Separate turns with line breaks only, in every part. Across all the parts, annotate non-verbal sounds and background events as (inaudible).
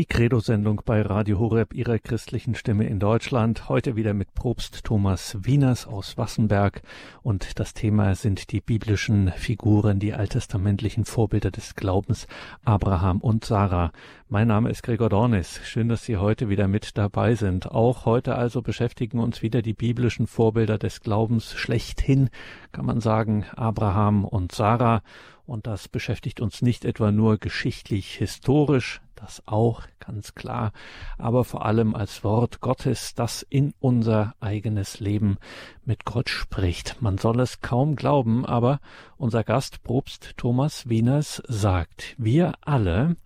Die Credo-Sendung bei Radio Horeb, Ihrer christlichen Stimme in Deutschland. Heute wieder mit Propst Thomas Wieners aus Wassenberg. Und das Thema sind die biblischen Figuren, die alttestamentlichen Vorbilder des Glaubens, Abraham und Sarah. Mein Name ist Gregor Dornis. Schön, dass Sie heute wieder mit dabei sind. Auch heute also beschäftigen uns wieder die biblischen Vorbilder des Glaubens schlechthin, kann man sagen, Abraham und Sarah. Und das beschäftigt uns nicht etwa nur geschichtlich historisch, das auch ganz klar, aber vor allem als Wort Gottes, das in unser eigenes Leben mit Gott spricht. Man soll es kaum glauben, aber unser Gast Probst Thomas Wieners sagt, wir alle,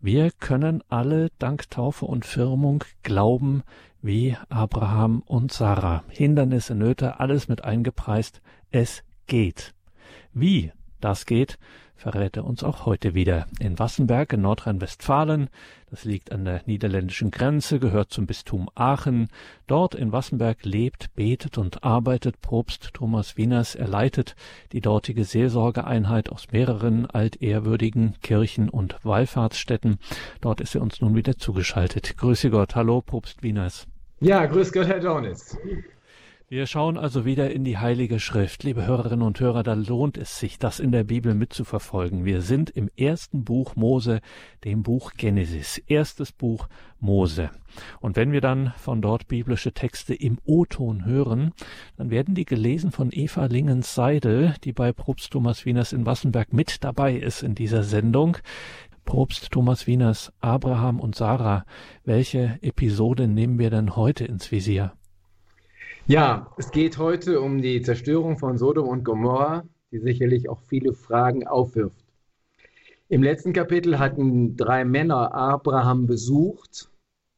wir können alle dank Taufe und Firmung glauben, wie Abraham und Sarah. Hindernisse, Nöte, alles mit eingepreist. Es geht. Wie das geht, verrät er uns auch heute wieder. In Wassenberg in Nordrhein-Westfalen, das liegt an der niederländischen Grenze, gehört zum Bistum Aachen. Dort in Wassenberg lebt, betet und arbeitet Propst Thomas Wieners. Er leitet die dortige Seelsorgeeinheit aus mehreren altehrwürdigen Kirchen und Wallfahrtsstätten. Dort ist er uns nun wieder zugeschaltet. Grüße Gott. Hallo, Propst Wieners.
Ja, grüß Gott, Herr Dornis.
Wir schauen also wieder in die Heilige Schrift. Liebe Hörerinnen und Hörer, da lohnt es sich, das in der Bibel mitzuverfolgen. Wir sind im ersten Buch Mose, dem Buch Genesis. Erstes Buch Mose. Und wenn wir dann von dort biblische Texte im O-Ton hören, dann werden die gelesen von Eva Lingens-Seidel, die bei Propst Thomas Wieners in Wassenberg mit dabei ist in dieser Sendung. Propst Thomas Wieners, Abraham und Sarah. Welche Episode nehmen wir denn heute ins Visier?
Ja, es geht heute um die Zerstörung von Sodom und Gomorra, die sicherlich auch viele Fragen aufwirft. Im letzten Kapitel hatten drei Männer Abraham besucht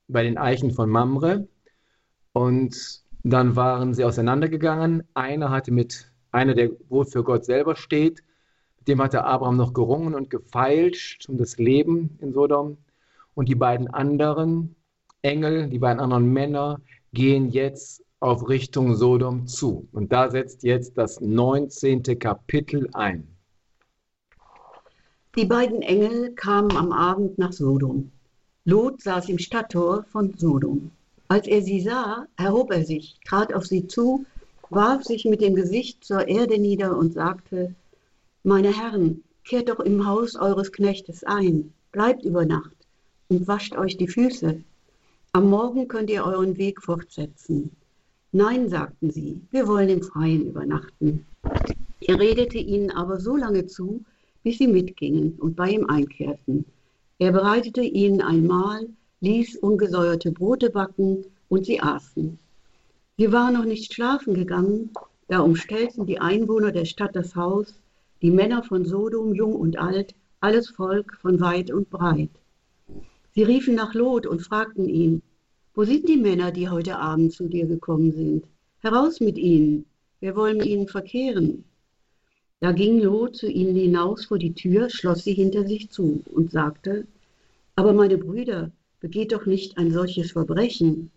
bei den Eichen von Mamre und dann waren sie auseinandergegangen. Einer hatte mit einer, der wohl für Gott selber steht, mit dem hatte Abraham noch gerungen und gefeilscht um das Leben in Sodom. Und die beiden anderen Engel, die beiden anderen Männer gehen jetzt auf Richtung Sodom zu. Und da setzt jetzt das 19. Kapitel ein.
Die beiden Engel kamen am Abend nach Sodom. Lot saß im Stadttor von Sodom. Als er sie sah, erhob er sich, trat auf sie zu, warf sich mit dem Gesicht zur Erde nieder und sagte, Meine Herren, kehrt doch im Haus eures Knechtes ein, bleibt über Nacht und wascht euch die Füße. Am Morgen könnt ihr euren Weg fortsetzen. Nein, sagten sie, wir wollen im Freien übernachten. Er redete ihnen aber so lange zu, bis sie mitgingen und bei ihm einkehrten. Er bereitete ihnen ein Mahl, ließ ungesäuerte Brote backen und sie aßen. Sie waren noch nicht schlafen gegangen, da umstellten die Einwohner der Stadt das Haus, die Männer von Sodom, jung und alt, alles Volk von weit und breit. Sie riefen nach Lot und fragten ihn, wo sind die Männer, die heute Abend zu dir gekommen sind? Heraus mit ihnen, wir wollen ihnen verkehren. Da ging Lot zu ihnen hinaus vor die Tür, schloss sie hinter sich zu und sagte, aber meine Brüder, begeht doch nicht ein solches Verbrechen.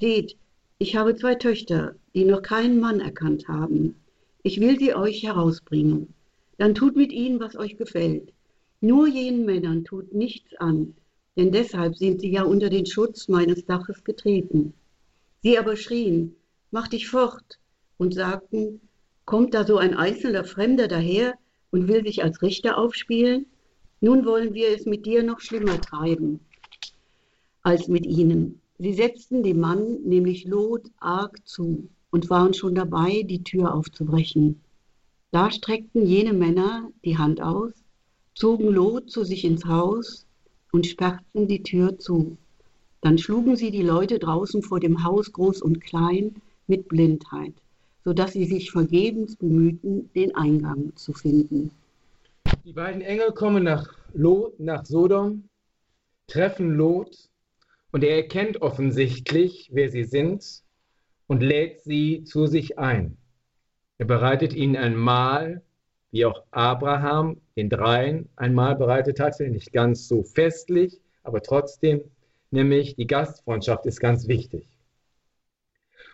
Seht, ich habe zwei Töchter, die noch keinen Mann erkannt haben. Ich will sie euch herausbringen. Dann tut mit ihnen, was euch gefällt. Nur jenen Männern tut nichts an, denn deshalb sind sie ja unter den Schutz meines Daches getreten. Sie aber schrien, mach dich fort, und sagten, kommt da so ein einzelner Fremder daher und will sich als Richter aufspielen? Nun wollen wir es mit dir noch schlimmer treiben als mit ihnen. Sie setzten dem Mann, nämlich Lot, arg zu und waren schon dabei, die Tür aufzubrechen. Da streckten jene Männer die Hand aus, zogen Lot zu sich ins Haus und sperrten die Tür zu. Dann schlugen sie die Leute draußen vor dem Haus groß und klein mit Blindheit, so dass sie sich vergebens bemühten, den Eingang zu finden.
Die beiden Engel kommen nach Lot, nach Sodom, treffen Lot und er erkennt offensichtlich, wer sie sind und lädt sie zu sich ein. Er bereitet ihnen ein Mahl wie auch Abraham den Dreien einmal bereitet hatte, nicht ganz so festlich, aber trotzdem, nämlich die Gastfreundschaft ist ganz wichtig.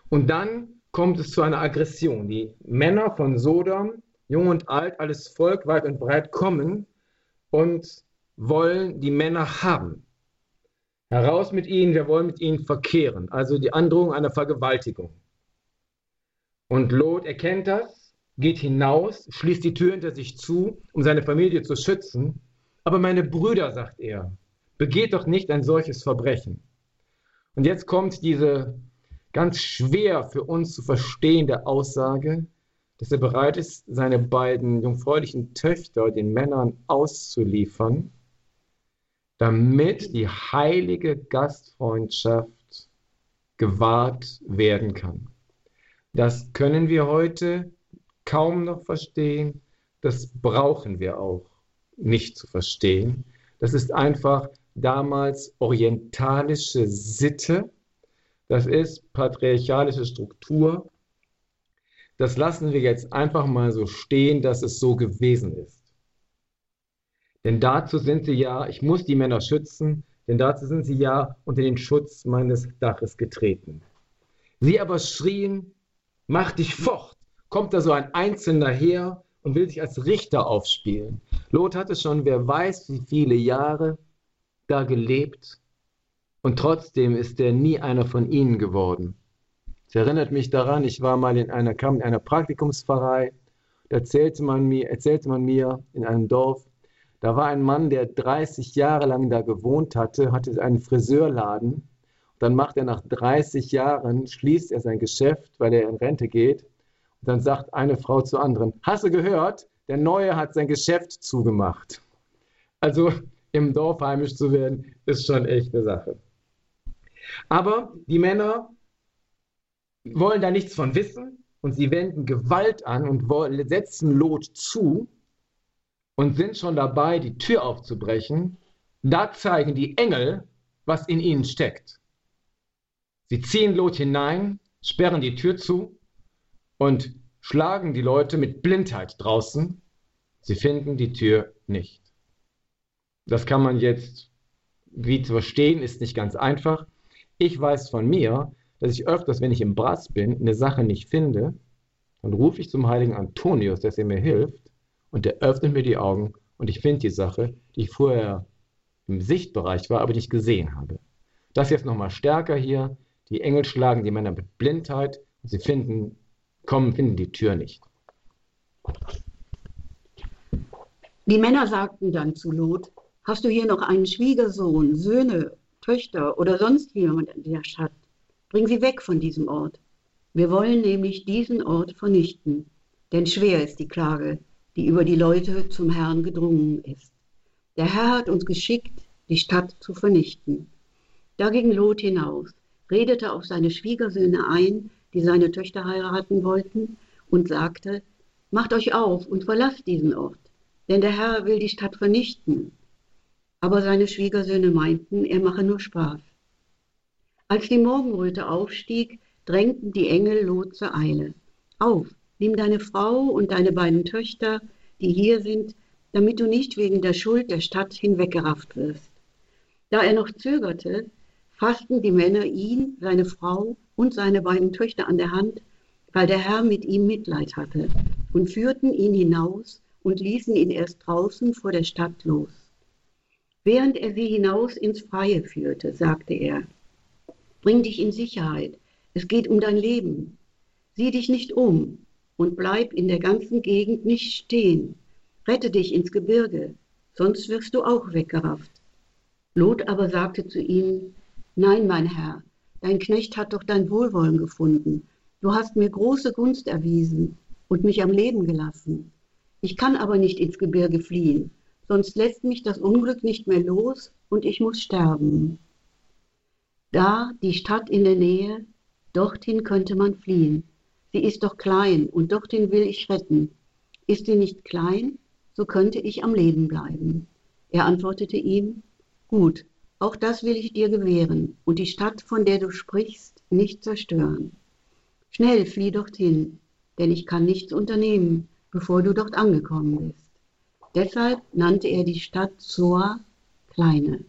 Und dann kommt es zu einer Aggression. Die Männer von Sodom, jung und alt, alles Volk, weit und breit, kommen und wollen die Männer haben. Heraus mit ihnen, wir wollen mit ihnen verkehren. Also die Androhung einer Vergewaltigung. Und Lot erkennt das, geht hinaus, schließt die Tür hinter sich zu, um seine Familie zu schützen. Aber meine Brüder, sagt er, begeht doch nicht ein solches Verbrechen. Und jetzt kommt diese ganz schwer für uns zu verstehende Aussage, dass er bereit ist, seine beiden jungfräulichen Töchter den Männern auszuliefern, damit die heilige Gastfreundschaft gewahrt werden kann. Das können wir heute kaum noch verstehen, das brauchen wir auch nicht zu verstehen. Das ist einfach damals orientalische Sitte, das ist patriarchalische Struktur. Das lassen wir jetzt einfach mal so stehen, dass es so gewesen ist. Denn dazu sind sie ja, ich muss die Männer schützen, denn dazu sind sie ja unter den Schutz meines Daches getreten. Sie aber schrien, mach dich fort, kommt da so ein Einzelner her und will sich als Richter aufspielen. Lot hatte schon, wer weiß, wie viele Jahre da gelebt und trotzdem ist er nie einer von ihnen geworden. Es erinnert mich daran, ich war mal in einer, kam in einer Praktikumspfarrei, da erzählte man, mir, erzählte man mir in einem Dorf, da war ein Mann, der 30 Jahre lang da gewohnt hatte, hatte einen Friseurladen. Dann macht er nach 30 Jahren, schließt er sein Geschäft, weil er in Rente geht. Dann sagt eine Frau zur anderen, hast du gehört, der Neue hat sein Geschäft zugemacht. Also im Dorf heimisch zu werden, ist schon echt eine Sache. Aber die Männer wollen da nichts von wissen und sie wenden Gewalt an und setzen Lot zu und sind schon dabei, die Tür aufzubrechen. Da zeigen die Engel, was in ihnen steckt. Sie ziehen Lot hinein, sperren die Tür zu und schlagen die Leute mit Blindheit draußen. Sie finden die Tür nicht. Das kann man jetzt, wie zu verstehen, ist nicht ganz einfach. Ich weiß von mir, dass ich öfters, wenn ich im Brass bin, eine Sache nicht finde, dann rufe ich zum heiligen Antonius, dass er mir hilft und der öffnet mir die Augen und ich finde die Sache, die ich vorher im Sichtbereich war, aber nicht gesehen habe. Das jetzt nochmal stärker hier. Die Engel schlagen die Männer mit Blindheit und sie finden, kommen, finden die Tür nicht.
Die Männer sagten dann zu Lot, hast du hier noch einen Schwiegersohn, Söhne Töchter oder sonst jemand in der Stadt. Bring sie weg von diesem Ort. Wir wollen nämlich diesen Ort vernichten, denn schwer ist die Klage, die über die Leute zum Herrn gedrungen ist. Der Herr hat uns geschickt, die Stadt zu vernichten. Da ging Lot hinaus, redete auf seine Schwiegersöhne ein, die seine Töchter heiraten wollten, und sagte, Macht euch auf und verlasst diesen Ort, denn der Herr will die Stadt vernichten aber seine Schwiegersöhne meinten, er mache nur Spaß. Als die Morgenröte aufstieg, drängten die Engel Lot zur Eile. Auf, nimm deine Frau und deine beiden Töchter, die hier sind, damit du nicht wegen der Schuld der Stadt hinweggerafft wirst. Da er noch zögerte, fassten die Männer ihn, seine Frau und seine beiden Töchter an der Hand, weil der Herr mit ihm Mitleid hatte, und führten ihn hinaus und ließen ihn erst draußen vor der Stadt los. Während er sie hinaus ins Freie führte, sagte er, Bring dich in Sicherheit, es geht um dein Leben. Sieh dich nicht um und bleib in der ganzen Gegend nicht stehen. Rette dich ins Gebirge, sonst wirst du auch weggerafft. Lot aber sagte zu ihm, Nein, mein Herr, dein Knecht hat doch dein Wohlwollen gefunden. Du hast mir große Gunst erwiesen und mich am Leben gelassen. Ich kann aber nicht ins Gebirge fliehen sonst lässt mich das Unglück nicht mehr los und ich muss sterben. Da die Stadt in der Nähe, dorthin könnte man fliehen. Sie ist doch klein und dorthin will ich retten. Ist sie nicht klein, so könnte ich am Leben bleiben. Er antwortete ihm, Gut, auch das will ich dir gewähren und die Stadt, von der du sprichst, nicht zerstören. Schnell flieh dorthin, denn ich kann nichts unternehmen, bevor du dort angekommen bist. Deshalb nannte er die Stadt Zoar Kleine.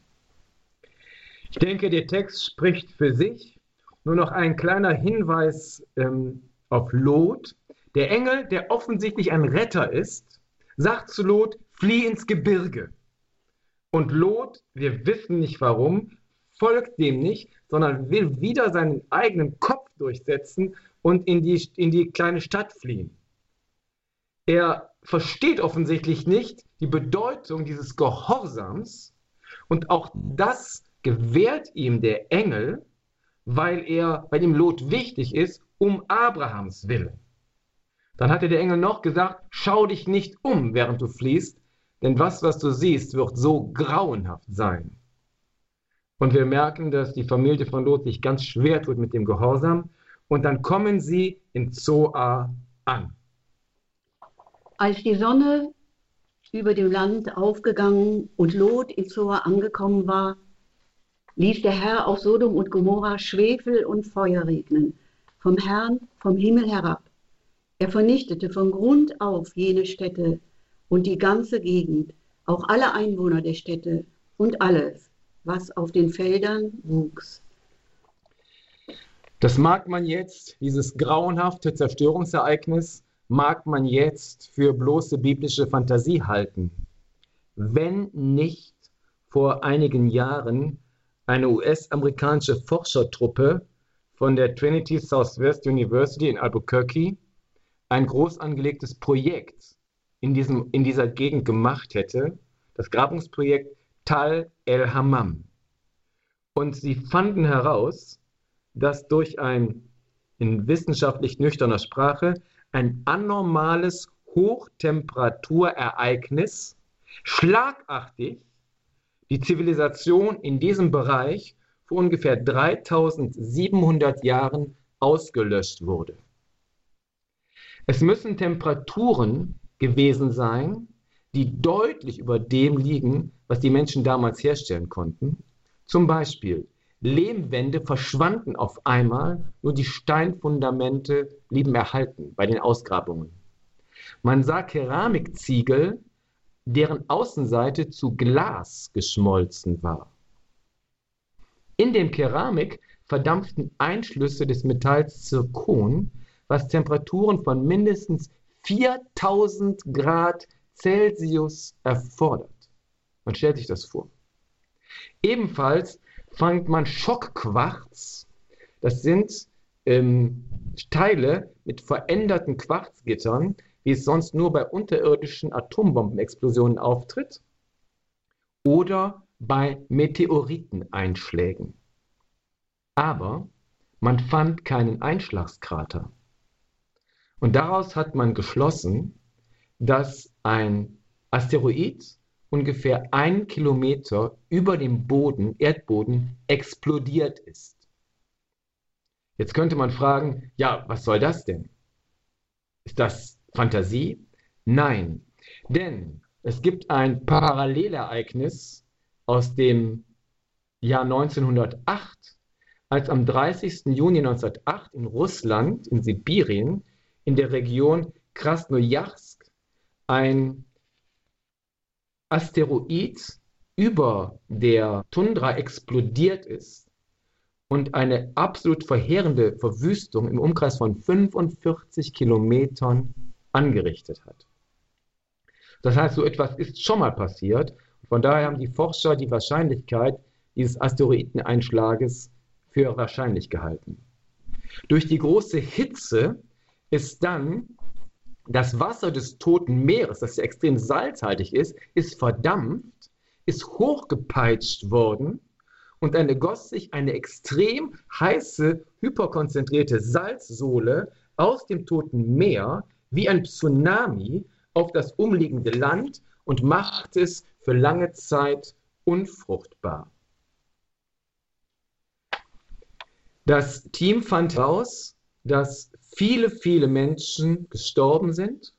Ich denke, der Text spricht für sich. Nur noch ein kleiner Hinweis ähm, auf Lot. Der Engel, der offensichtlich ein Retter ist, sagt zu Lot, flieh ins Gebirge. Und Lot, wir wissen nicht warum, folgt dem nicht, sondern will wieder seinen eigenen Kopf durchsetzen und in die, in die kleine Stadt fliehen. Er versteht offensichtlich nicht die Bedeutung dieses Gehorsams und auch das gewährt ihm der Engel, weil er, weil ihm Lot wichtig ist, um Abrahams Willen. Dann hatte der Engel noch gesagt, schau dich nicht um, während du fliehst, denn was, was du siehst, wird so grauenhaft sein. Und wir merken, dass die Familie von Lot sich ganz schwer tut mit dem Gehorsam. Und dann kommen sie in Zoar an.
Als die Sonne über dem Land aufgegangen und Lot in Zoar angekommen war, ließ der Herr auf Sodom und Gomorra Schwefel und Feuer regnen, vom Herrn vom Himmel herab. Er vernichtete von Grund auf jene Städte und die ganze Gegend, auch alle Einwohner der Städte und alles, was auf den Feldern wuchs.
Das mag man jetzt, dieses grauenhafte Zerstörungsereignis, mag man jetzt für bloße biblische Fantasie halten. Wenn nicht vor einigen Jahren eine US-amerikanische Forschertruppe von der Trinity Southwest University in Albuquerque ein groß angelegtes Projekt in, diesem, in dieser Gegend gemacht hätte, das Grabungsprojekt Tal el Hammam. Und sie fanden heraus, dass durch ein in wissenschaftlich nüchterner Sprache ein anormales Hochtemperaturereignis schlagartig die Zivilisation in diesem Bereich vor ungefähr 3700 Jahren ausgelöscht wurde. Es müssen Temperaturen gewesen sein, die deutlich über dem liegen, was die Menschen damals herstellen konnten. Zum Beispiel Lehmwände verschwanden auf einmal, nur die Steinfundamente blieben erhalten bei den Ausgrabungen. Man sah Keramikziegel deren Außenseite zu Glas geschmolzen war. In dem Keramik verdampften Einschlüsse des Metalls Zirkon, was Temperaturen von mindestens 4000 Grad Celsius erfordert. Man stellt sich das vor. Ebenfalls fand man Schockquarz. Das sind ähm, Teile mit veränderten Quarzgittern, wie es sonst nur bei unterirdischen Atombombenexplosionen auftritt oder bei Meteoriteneinschlägen. Aber man fand keinen Einschlagskrater. Und daraus hat man geschlossen, dass ein Asteroid ungefähr einen Kilometer über dem Boden, Erdboden, explodiert ist. Jetzt könnte man fragen, ja, was soll das denn? Ist das Fantasie? Nein, denn es gibt ein Parallelereignis aus dem Jahr 1908, als am 30. Juni 1908 in Russland, in Sibirien, in der Region Krasnojarsk ein Asteroid über der Tundra explodiert ist und eine absolut verheerende Verwüstung im Umkreis von 45 Kilometern angerichtet hat. Das heißt, so etwas ist schon mal passiert. Von daher haben die Forscher die Wahrscheinlichkeit dieses Asteroideneinschlages für wahrscheinlich gehalten. Durch die große Hitze ist dann das Wasser des Toten Meeres, das ja extrem salzhaltig ist, ist verdampft, ist hochgepeitscht worden und dann ergoss sich eine extrem heiße, hyperkonzentrierte Salzsohle aus dem Toten Meer wie ein Tsunami auf das umliegende Land und macht es für lange Zeit unfruchtbar. Das Team fand heraus, dass viele, viele Menschen gestorben sind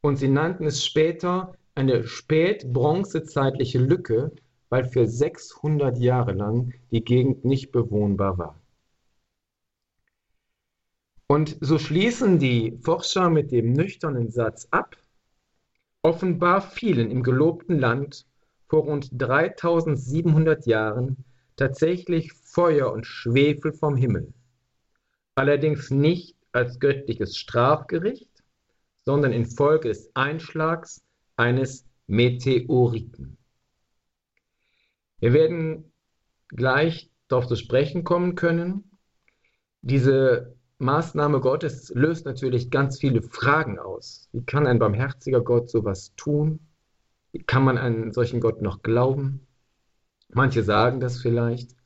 und sie nannten es später eine spätbronzezeitliche Lücke, weil für 600 Jahre lang die Gegend nicht bewohnbar war. Und so schließen die Forscher mit dem nüchternen Satz ab, offenbar fielen im gelobten Land vor rund 3700 Jahren tatsächlich Feuer und Schwefel vom Himmel, allerdings nicht als göttliches Strafgericht, sondern infolge des Einschlags eines Meteoriten. Wir werden gleich darauf zu sprechen kommen können. Diese Maßnahme Gottes löst natürlich ganz viele Fragen aus. Wie kann ein barmherziger Gott sowas tun? Wie kann man einen solchen Gott noch glauben? Manche sagen das vielleicht,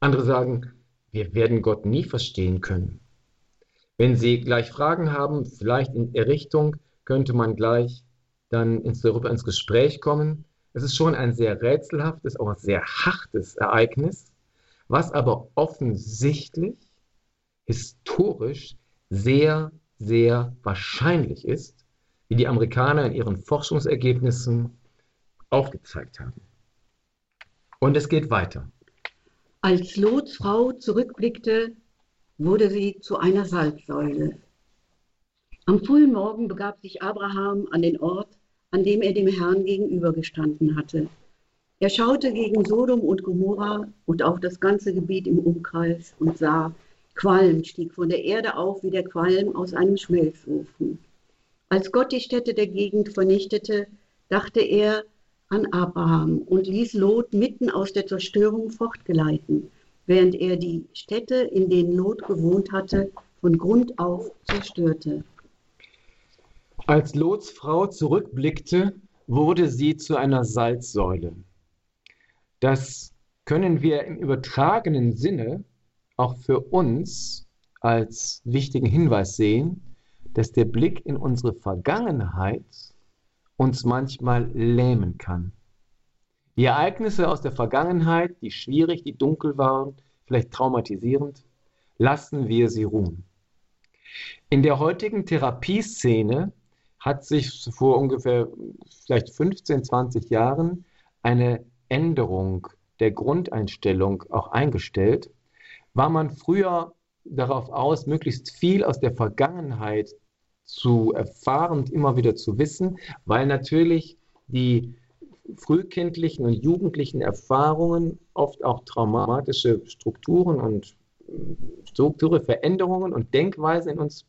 andere sagen, wir werden Gott nie verstehen können. Wenn Sie gleich Fragen haben, vielleicht in der Richtung, könnte man gleich dann ins, darüber ins Gespräch kommen. Es ist schon ein sehr rätselhaftes, auch sehr hartes Ereignis, was aber offensichtlich historisch sehr, sehr wahrscheinlich ist, wie die Amerikaner in ihren Forschungsergebnissen aufgezeigt haben. Und es geht weiter.
Als Lots Frau zurückblickte, wurde sie zu einer Salzsäule. Am frühen Morgen begab sich Abraham an den Ort, an dem er dem Herrn gegenübergestanden hatte. Er schaute gegen Sodom und Gomorra und auf das ganze Gebiet im Umkreis und sah, Qualm stieg von der Erde auf wie der Qualm aus einem Schmelzofen. Als Gott die Städte der Gegend vernichtete, dachte er an Abraham und ließ Lot mitten aus der Zerstörung fortgeleiten, während er die Städte, in denen Lot gewohnt hatte, von Grund auf zerstörte.
Als Lots Frau zurückblickte, wurde sie zu einer Salzsäule. Das können wir im übertragenen Sinne auch für uns als wichtigen Hinweis sehen, dass der Blick in unsere Vergangenheit uns manchmal lähmen kann. Die Ereignisse aus der Vergangenheit, die schwierig, die dunkel waren, vielleicht traumatisierend, lassen wir sie ruhen. In der heutigen Therapieszene hat sich vor ungefähr vielleicht 15, 20 Jahren eine Änderung der Grundeinstellung auch eingestellt, war man früher darauf aus, möglichst viel aus der Vergangenheit zu erfahren und immer wieder zu wissen, weil natürlich die frühkindlichen und jugendlichen Erfahrungen oft auch traumatische Strukturen und strukturelle Veränderungen und Denkweisen in uns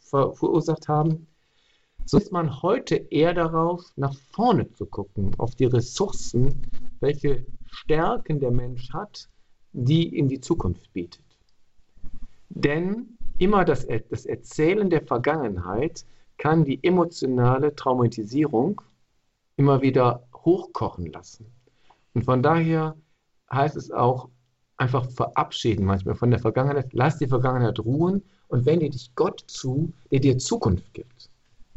ver verursacht haben. So ist man heute eher darauf, nach vorne zu gucken, auf die Ressourcen, welche Stärken der Mensch hat die in die Zukunft bietet. Denn immer das, das Erzählen der Vergangenheit kann die emotionale Traumatisierung immer wieder hochkochen lassen. Und von daher heißt es auch einfach verabschieden manchmal von der Vergangenheit. Lass die Vergangenheit ruhen und wende dich Gott zu, der dir Zukunft gibt.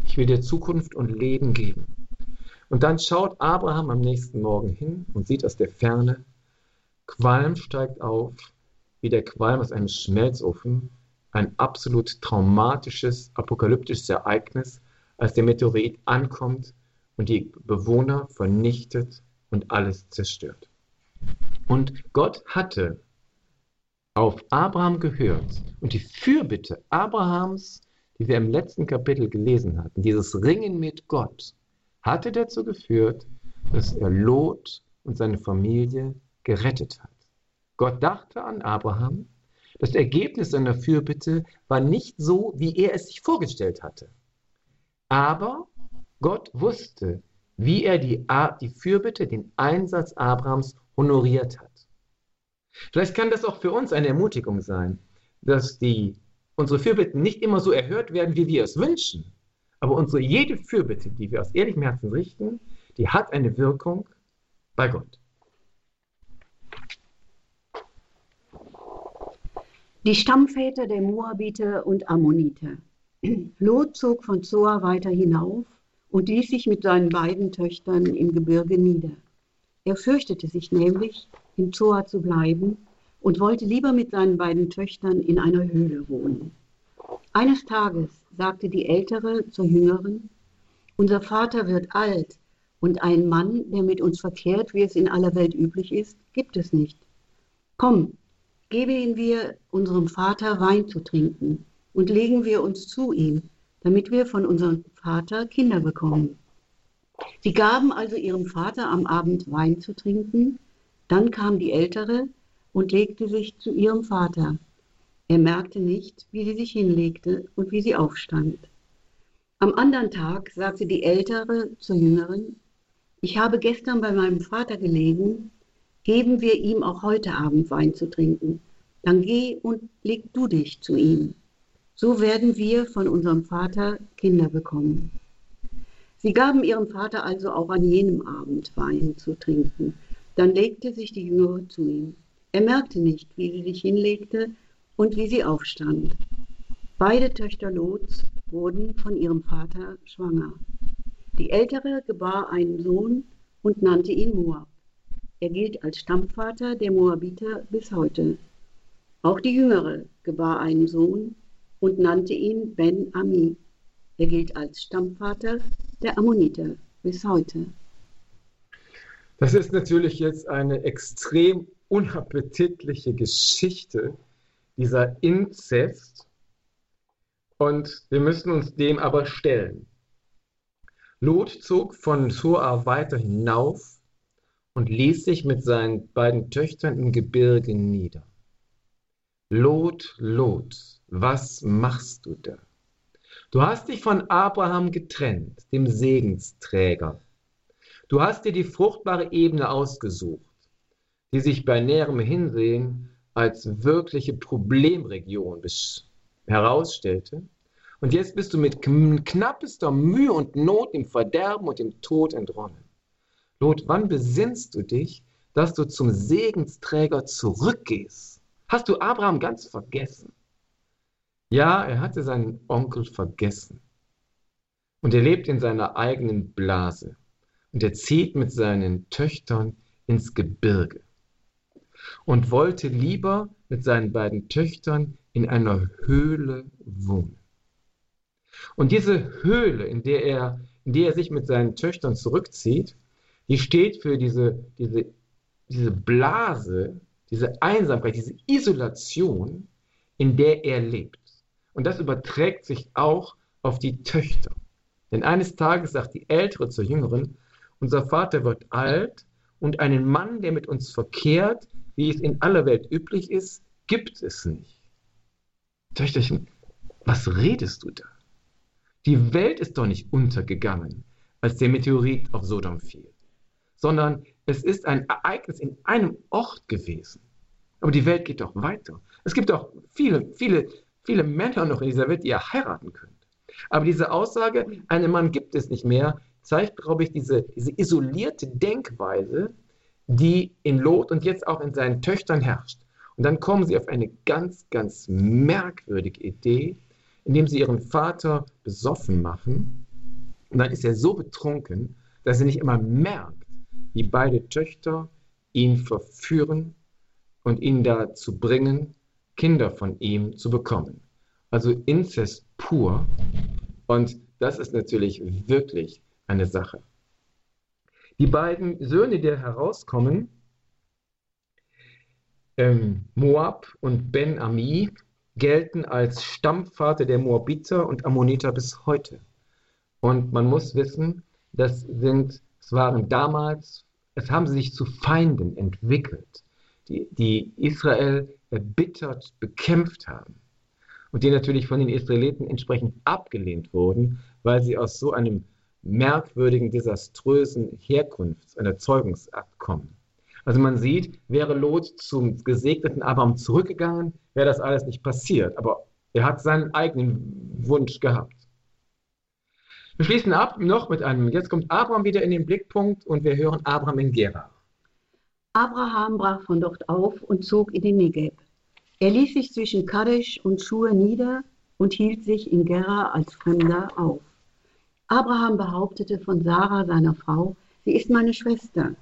Ich will dir Zukunft und Leben geben. Und dann schaut Abraham am nächsten Morgen hin und sieht aus der Ferne, Qualm steigt auf, wie der Qualm aus einem Schmelzofen, ein absolut traumatisches, apokalyptisches Ereignis, als der Meteorit ankommt und die Bewohner vernichtet und alles zerstört. Und Gott hatte auf Abraham gehört und die Fürbitte Abrahams, die wir im letzten Kapitel gelesen hatten, dieses Ringen mit Gott, hatte dazu geführt, dass er Lot und seine Familie gerettet hat. Gott dachte an Abraham. Das Ergebnis seiner Fürbitte war nicht so, wie er es sich vorgestellt hatte. Aber Gott wusste, wie er die, die Fürbitte, den Einsatz Abrahams honoriert hat. Vielleicht kann das auch für uns eine Ermutigung sein, dass die, unsere Fürbitten nicht immer so erhört werden, wie wir es wünschen. Aber unsere jede Fürbitte, die wir aus ehrlichem Herzen richten, die hat eine Wirkung bei Gott.
Die Stammväter der Moabiter und Ammoniter. (clears throat) Lot zog von Zoar weiter hinauf und ließ sich mit seinen beiden Töchtern im Gebirge nieder. Er fürchtete sich nämlich, in Zoar zu bleiben und wollte lieber mit seinen beiden Töchtern in einer Höhle wohnen. Eines Tages sagte die Ältere zur Jüngeren, unser Vater wird alt und einen Mann, der mit uns verkehrt, wie es in aller Welt üblich ist, gibt es nicht. Komm, geben wir unserem Vater Wein zu trinken und legen wir uns zu ihm, damit wir von unserem Vater Kinder bekommen. Sie gaben also ihrem Vater am Abend Wein zu trinken, dann kam die Ältere und legte sich zu ihrem Vater. Er merkte nicht, wie sie sich hinlegte und wie sie aufstand. Am anderen Tag sagte die Ältere zur Jüngeren, ich habe gestern bei meinem Vater gelegen, geben wir ihm auch heute Abend Wein zu trinken. Dann geh und leg du dich zu ihm. So werden wir von unserem Vater Kinder bekommen. Sie gaben ihrem Vater also auch an jenem Abend Wein zu trinken. Dann legte sich die Jüngere zu ihm. Er merkte nicht, wie sie sich hinlegte und wie sie aufstand. Beide Töchter Lots wurden von ihrem Vater schwanger. Die ältere gebar einen Sohn und nannte ihn Moab. Er gilt als Stammvater der Moabiter bis heute. Auch die jüngere gebar einen Sohn und nannte ihn Ben-Ami. Er gilt als Stammvater der Ammoniter bis heute.
Das ist natürlich jetzt eine extrem unappetitliche Geschichte, dieser Inzest. Und wir müssen uns dem aber stellen. Lot zog von Zoar weiter hinauf und ließ sich mit seinen beiden Töchtern im Gebirge nieder. Lot, Lot, was machst du da? Du hast dich von Abraham getrennt, dem Segensträger. Du hast dir die fruchtbare Ebene ausgesucht, die sich bei näherem Hinsehen als wirkliche Problemregion herausstellte. Und jetzt bist du mit knappester Mühe und Not dem Verderben und dem Tod entronnen. Lot, wann besinnst du dich, dass du zum Segensträger zurückgehst? Hast du Abraham ganz vergessen? Ja, er hatte seinen Onkel vergessen. Und er lebt in seiner eigenen Blase. Und er zieht mit seinen Töchtern ins Gebirge und wollte lieber mit seinen beiden Töchtern in einer Höhle wohnen. Und diese Höhle, in der er, in der er sich mit seinen Töchtern zurückzieht, die steht für diese, diese, diese Blase, diese Einsamkeit, diese Isolation, in der er lebt. Und das überträgt sich auch auf die Töchter. Denn eines Tages sagt die Ältere zur Jüngeren, unser Vater wird alt und einen Mann, der mit uns verkehrt, wie es in aller Welt üblich ist, gibt es nicht. Töchterchen, was redest du da? Die Welt ist doch nicht untergegangen, als der Meteorit auf Sodom fiel, sondern es ist ein Ereignis in einem Ort gewesen. Aber die Welt geht doch weiter. Es gibt doch viele, viele, viele Männer noch in dieser Welt, die ihr heiraten könnt. Aber diese Aussage, einen Mann gibt es nicht mehr, zeigt, glaube ich, diese, diese isolierte Denkweise, die in Lot und jetzt auch in seinen Töchtern herrscht. Und dann kommen sie auf eine ganz, ganz merkwürdige Idee, indem sie ihren Vater besoffen machen. Und dann ist er so betrunken, dass er nicht immer merkt, wie beide Töchter ihn verführen und ihn dazu bringen, Kinder von ihm zu bekommen. Also Inzest pur. Und das ist natürlich wirklich eine Sache. Die beiden Söhne, die herauskommen, ähm, Moab und Ben Ami, gelten als Stammvater der Moabiter und Ammoniter bis heute. Und man muss wissen, das sind, es waren damals, es haben sich zu Feinden entwickelt, die, die Israel erbittert bekämpft haben und die natürlich von den Israeliten entsprechend abgelehnt wurden, weil sie aus so einem merkwürdigen, desaströsen Herkunfts- und Erzeugungsakt kommen. Also man sieht, wäre Lot zum gesegneten Abraham zurückgegangen, wäre das alles nicht passiert. Aber er hat seinen eigenen Wunsch gehabt. Wir schließen ab noch mit einem, jetzt kommt Abraham wieder in den Blickpunkt und wir hören Abraham in Gera.
Abraham brach von dort auf und zog in den Negev. Er ließ sich zwischen Kadesh und Schur nieder und hielt sich in Gera als Fremder auf. Abraham behauptete von Sarah, seiner Frau, sie ist meine Schwester.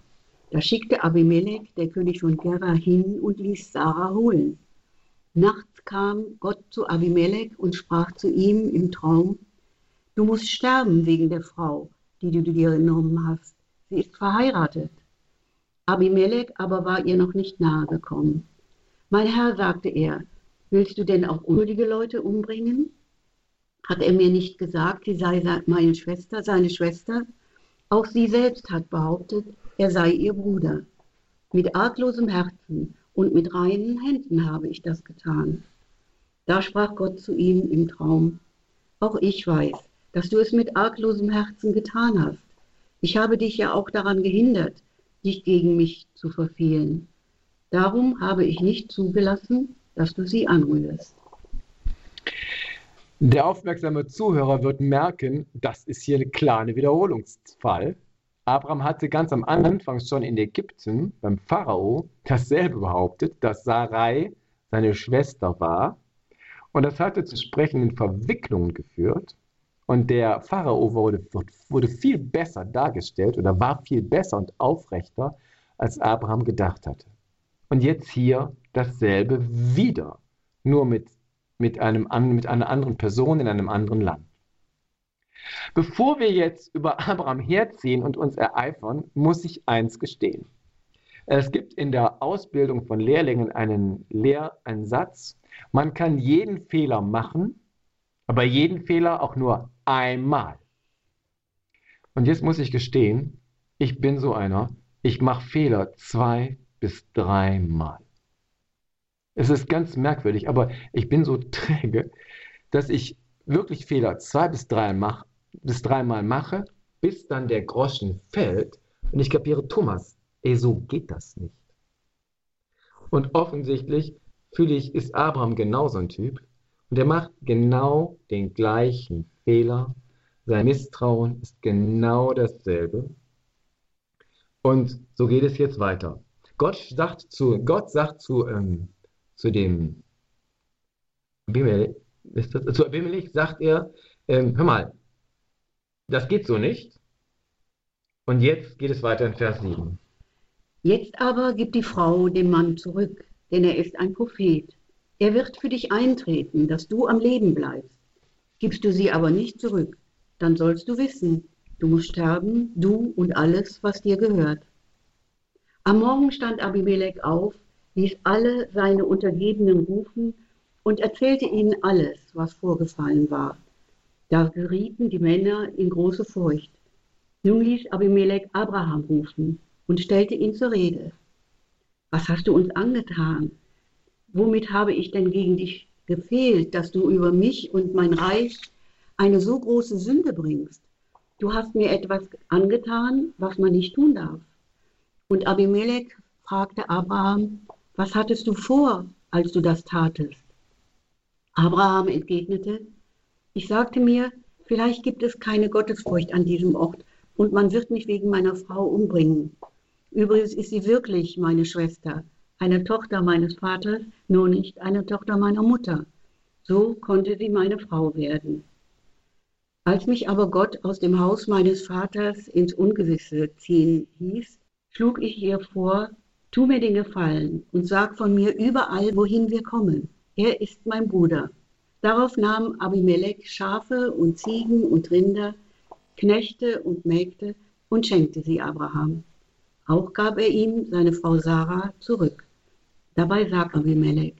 Da schickte Abimelech, der König von Gera, hin und ließ Sarah holen. Nachts kam Gott zu Abimelech und sprach zu ihm im Traum, du musst sterben wegen der Frau, die du dir genommen hast. Sie ist verheiratet. Abimelech aber war ihr noch nicht nahe gekommen. Mein Herr, sagte er, willst du denn auch unschuldige Leute umbringen? Hat er mir nicht gesagt, sie sei meine Schwester, seine Schwester? Auch sie selbst hat behauptet, er sei ihr Bruder. Mit arglosem Herzen und mit reinen Händen habe ich das getan. Da sprach Gott zu ihm im Traum, auch ich weiß, dass du es mit arglosem Herzen getan hast. Ich habe dich ja auch daran gehindert, dich gegen mich zu verfehlen. Darum habe ich nicht zugelassen, dass du sie anrührst.
Der aufmerksame Zuhörer wird merken, das ist hier ein kleiner Wiederholungsfall. Abraham hatte ganz am Anfang schon in Ägypten beim Pharao dasselbe behauptet, dass Sarai seine Schwester war. Und das hatte zu sprechenden Verwicklungen geführt. Und der Pharao wurde, wurde viel besser dargestellt oder war viel besser und aufrechter, als Abraham gedacht hatte. Und jetzt hier dasselbe wieder, nur mit, mit, einem, mit einer anderen Person in einem anderen Land. Bevor wir jetzt über Abraham herziehen und uns ereifern, muss ich eins gestehen. Es gibt in der Ausbildung von Lehrlingen einen, Lehr einen Satz, man kann jeden Fehler machen, aber jeden Fehler auch nur einmal. Und jetzt muss ich gestehen, ich bin so einer, ich mache Fehler zwei bis dreimal. Es ist ganz merkwürdig, aber ich bin so (laughs) träge, dass ich wirklich Fehler zwei bis drei mach, bis dreimal mache, bis dann der Groschen fällt und ich kapiere, Thomas, ey, so geht das nicht. Und offensichtlich fühle ich, ist Abraham genauso ein Typ und er macht genau den gleichen Fehler. Sein Misstrauen ist genau dasselbe. Und so geht es jetzt weiter. Gott sagt zu, Gott sagt zu, ähm, zu dem Abimelech, zu Abimelech sagt er, ähm, hör mal, das geht so nicht. Und jetzt geht es weiter in Vers 7.
Jetzt aber gib die Frau dem Mann zurück, denn er ist ein Prophet. Er wird für dich eintreten, dass du am Leben bleibst. Gibst du sie aber nicht zurück, dann sollst du wissen, du musst sterben, du und alles, was dir gehört. Am Morgen stand Abimelech auf, ließ alle seine Untergebenen rufen und erzählte ihnen alles, was vorgefallen war. Da gerieten die Männer in große Furcht. Nun ließ Abimelech Abraham rufen und stellte ihn zur Rede. Was hast du uns angetan? Womit habe ich denn gegen dich gefehlt, dass du über mich und mein Reich eine so große Sünde bringst? Du hast mir etwas angetan, was man nicht tun darf. Und Abimelech fragte Abraham, was hattest du vor, als du das tatest? Abraham entgegnete, ich sagte mir, vielleicht gibt es keine Gottesfurcht an diesem Ort und man wird mich wegen meiner Frau umbringen. Übrigens ist sie wirklich meine Schwester, eine Tochter meines Vaters, nur nicht eine Tochter meiner Mutter. So konnte sie meine Frau werden. Als mich aber Gott aus dem Haus meines Vaters ins Ungewisse ziehen hieß, schlug ich ihr vor, tu mir den Gefallen und sag von mir überall, wohin wir kommen. Er ist mein Bruder. Darauf nahm Abimelech Schafe und Ziegen und Rinder, Knechte und Mägde und schenkte sie Abraham. Auch gab er ihm seine Frau Sarah zurück. Dabei sagte Abimelech,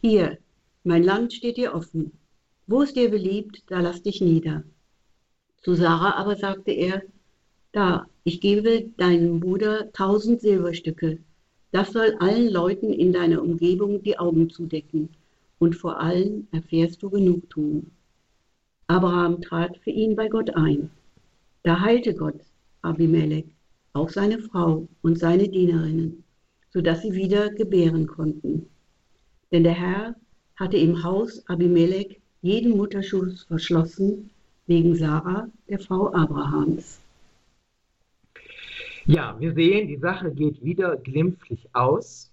hier, mein Land steht dir offen. Wo es dir beliebt, da lass dich nieder. Zu Sarah aber sagte er, da, ich gebe deinem Bruder tausend Silberstücke. Das soll allen Leuten in deiner Umgebung die Augen zudecken und vor allem erfährst du Genugtuung. Abraham trat für ihn bei Gott ein. Da heilte Gott Abimelech, auch seine Frau und seine Dienerinnen, sodass sie wieder gebären konnten. Denn der Herr hatte im Haus Abimelech jeden Mutterschuss verschlossen, wegen Sarah, der Frau Abrahams.
Ja, wir sehen, die Sache geht wieder glimpflich aus.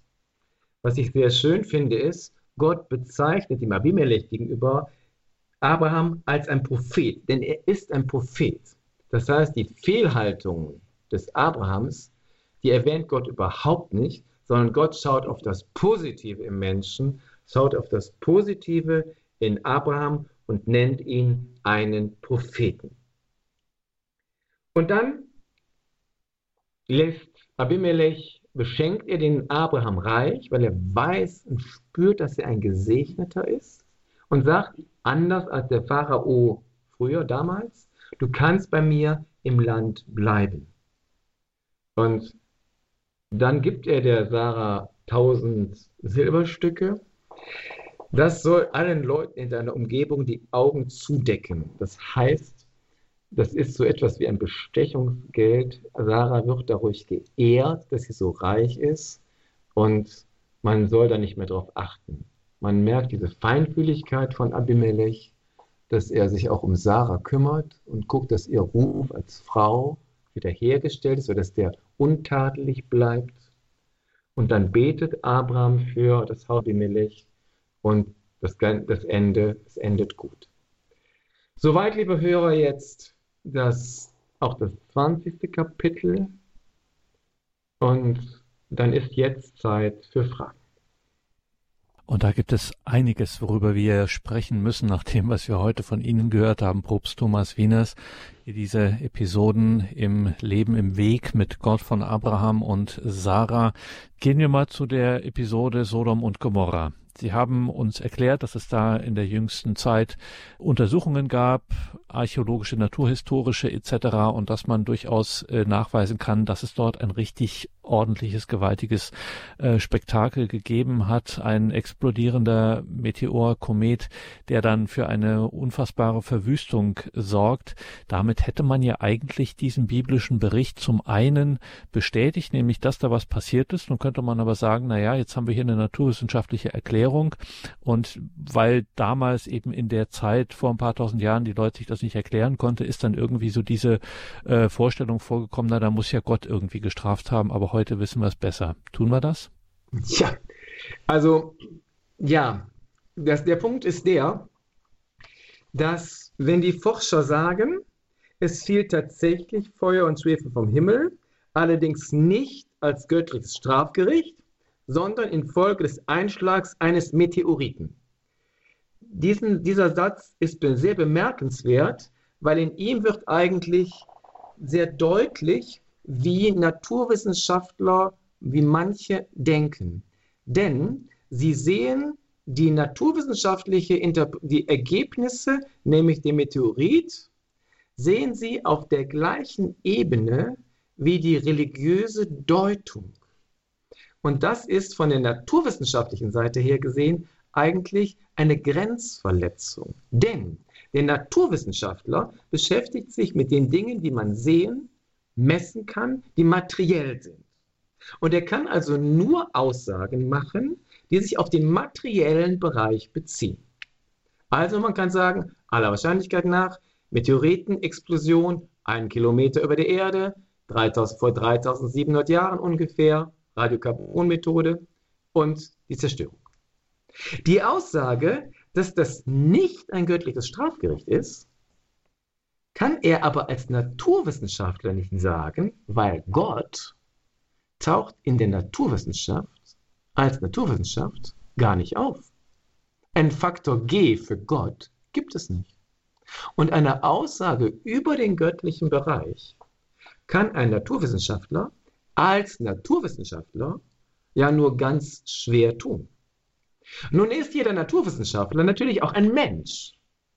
Was ich sehr schön finde, ist, Gott bezeichnet dem Abimelech gegenüber Abraham als ein Prophet, denn er ist ein Prophet. Das heißt, die Fehlhaltung des Abrahams, die erwähnt Gott überhaupt nicht, sondern Gott schaut auf das Positive im Menschen, schaut auf das Positive in Abraham und nennt ihn einen Propheten. Und dann lässt Abimelech beschenkt er den Abraham reich, weil er weiß und spürt, dass er ein Gesegneter ist und sagt, anders als der Pharao früher damals, du kannst bei mir im Land bleiben. Und dann gibt er der Sarah tausend Silberstücke. Das soll allen Leuten in deiner Umgebung die Augen zudecken. Das heißt, das ist so etwas wie ein Bestechungsgeld. Sarah wird dadurch geehrt, dass sie so reich ist und man soll da nicht mehr drauf achten. Man merkt diese Feinfühligkeit von Abimelech, dass er sich auch um Sarah kümmert und guckt, dass ihr Ruf als Frau wiederhergestellt ist, sodass der untadelig bleibt. Und dann betet Abraham für das Haus und das, das Ende, es endet gut. Soweit, liebe Hörer, jetzt das, auch das 20. Kapitel. Und dann ist jetzt Zeit für Fragen.
Und da gibt es einiges, worüber wir sprechen müssen, nach dem, was wir heute von Ihnen gehört haben, Probst Thomas Wieners. Diese Episoden im Leben im Weg mit Gott von Abraham und Sarah. Gehen wir mal zu der Episode Sodom und Gomorra. Sie haben uns erklärt, dass es da in der jüngsten Zeit Untersuchungen gab, archäologische, naturhistorische etc. und dass man durchaus äh, nachweisen kann, dass es dort ein richtig ordentliches, gewaltiges äh, Spektakel gegeben hat. Ein explodierender Meteor, Komet, der dann für eine unfassbare Verwüstung sorgt. Damit hätte man ja eigentlich diesen biblischen Bericht zum einen bestätigt, nämlich dass da was passiert ist. Nun könnte man aber sagen, na ja, jetzt haben wir hier eine naturwissenschaftliche Erklärung und weil damals eben in der Zeit vor ein paar tausend Jahren die Leute sich das nicht erklären konnte, ist dann irgendwie so diese äh, Vorstellung vorgekommen, na, da muss ja Gott irgendwie gestraft haben, aber heute wissen wir es besser. Tun wir das?
Ja, also ja, das, der Punkt ist der, dass wenn die Forscher sagen, es fiel tatsächlich Feuer und Schwefel vom Himmel, allerdings nicht als göttliches Strafgericht, sondern infolge des Einschlags eines Meteoriten. Diesen, dieser Satz ist sehr bemerkenswert, weil in ihm wird eigentlich sehr deutlich, wie Naturwissenschaftler, wie manche denken. Denn sie sehen die naturwissenschaftliche Interp die Ergebnisse, nämlich den Meteorit, sehen sie auf der gleichen Ebene wie die religiöse Deutung. Und das ist von der naturwissenschaftlichen Seite her gesehen eigentlich eine Grenzverletzung. Denn der Naturwissenschaftler beschäftigt sich mit den Dingen, die man sehen, messen kann, die materiell sind. Und er kann also nur Aussagen machen, die sich auf den materiellen Bereich beziehen. Also man kann sagen, aller Wahrscheinlichkeit nach, Meteoritenexplosion, einen Kilometer über der Erde, 3000, vor 3700 Jahren ungefähr, Radiokarbonmethode und die Zerstörung. Die Aussage, dass das nicht ein göttliches Strafgericht ist, kann er aber als Naturwissenschaftler nicht sagen, weil Gott taucht in der Naturwissenschaft als Naturwissenschaft gar nicht auf. Ein Faktor G für Gott gibt es nicht. Und eine Aussage über den göttlichen Bereich kann ein Naturwissenschaftler als Naturwissenschaftler ja nur ganz schwer tun. Nun ist jeder Naturwissenschaftler natürlich auch ein Mensch,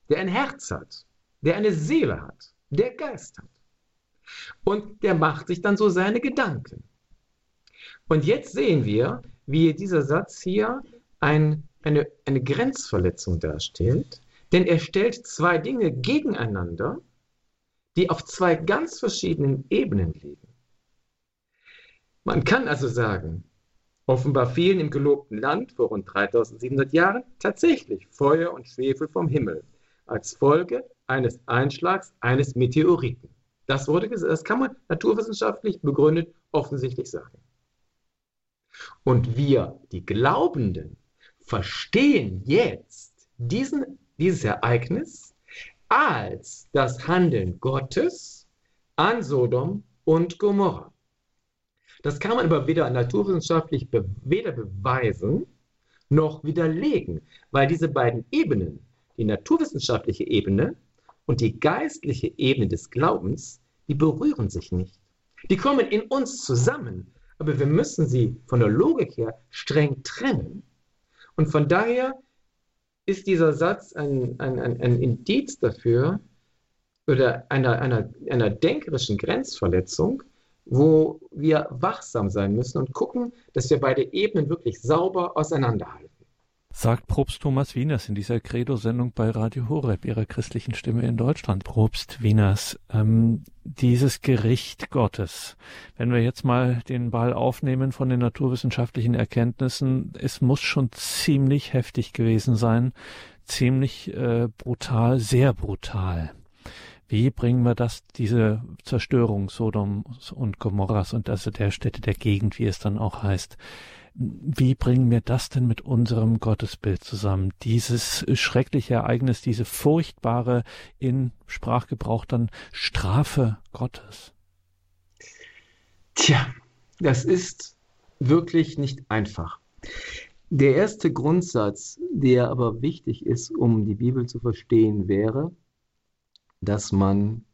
der ein Herz hat, der eine Seele hat, der Geist hat. Und der macht sich dann so seine Gedanken. Und jetzt sehen wir, wie dieser Satz hier ein, eine, eine Grenzverletzung darstellt, denn er stellt zwei Dinge gegeneinander, die auf zwei ganz verschiedenen Ebenen liegen. Man kann also sagen, offenbar fielen im gelobten Land vor rund 3700 Jahren tatsächlich Feuer und Schwefel vom Himmel als Folge eines Einschlags eines Meteoriten. Das, wurde, das kann man naturwissenschaftlich begründet offensichtlich sagen. Und wir, die Glaubenden, verstehen jetzt diesen, dieses Ereignis als das Handeln Gottes an Sodom und Gomorra. Das kann man aber weder naturwissenschaftlich be weder beweisen noch widerlegen, weil diese beiden Ebenen, die naturwissenschaftliche Ebene und die geistliche Ebene des Glaubens, die berühren sich nicht. Die kommen in uns zusammen, aber wir müssen sie von der Logik her streng trennen. Und von daher ist dieser Satz ein, ein, ein, ein Indiz dafür oder einer, einer, einer denkerischen Grenzverletzung, wo wir wachsam sein müssen und gucken, dass wir beide Ebenen wirklich sauber auseinanderhalten.
Sagt Probst Thomas Wieners in dieser Credo-Sendung bei Radio Horeb, ihrer christlichen Stimme in Deutschland. Probst Wieners, ähm, dieses Gericht Gottes, wenn wir jetzt mal den Ball aufnehmen von den naturwissenschaftlichen Erkenntnissen, es muss schon ziemlich heftig gewesen sein, ziemlich äh, brutal, sehr brutal. Wie bringen wir das, diese Zerstörung Sodoms und Gomorras und also der Städte der Gegend, wie es dann auch heißt, wie bringen wir das denn mit unserem Gottesbild zusammen? Dieses schreckliche Ereignis, diese furchtbare, in Sprachgebrauch dann Strafe Gottes.
Tja, das ist wirklich nicht einfach. Der erste Grundsatz, der aber wichtig ist, um die Bibel zu verstehen, wäre, dass man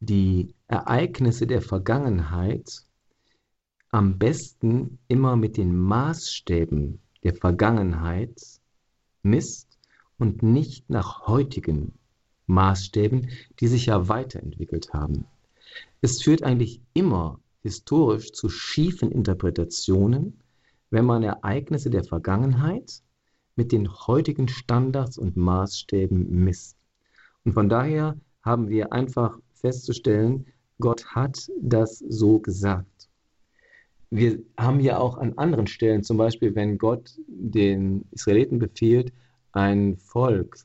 die Ereignisse der Vergangenheit am besten immer mit den Maßstäben der Vergangenheit misst und nicht nach heutigen Maßstäben, die sich ja weiterentwickelt haben. Es führt eigentlich immer historisch zu schiefen Interpretationen, wenn man Ereignisse der Vergangenheit mit den heutigen Standards und Maßstäben misst. Und von daher haben wir einfach festzustellen, Gott hat das so gesagt wir haben ja auch an anderen Stellen, zum Beispiel, wenn Gott den Israeliten befiehlt, ein Volk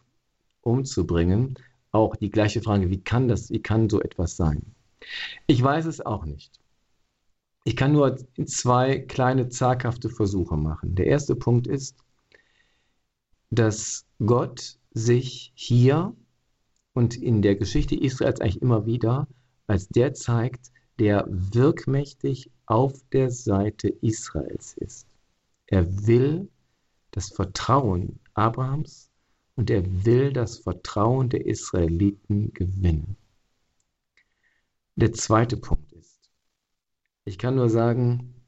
umzubringen, auch die gleiche Frage, wie kann das, wie kann so etwas sein? Ich weiß es auch nicht. Ich kann nur zwei kleine zaghafte Versuche machen. Der erste Punkt ist, dass Gott sich hier und in der Geschichte Israels eigentlich immer wieder als der zeigt, der wirkmächtig auf der Seite Israels ist. Er will das Vertrauen Abrahams und er will das Vertrauen der Israeliten gewinnen. Der zweite Punkt ist, ich kann nur sagen,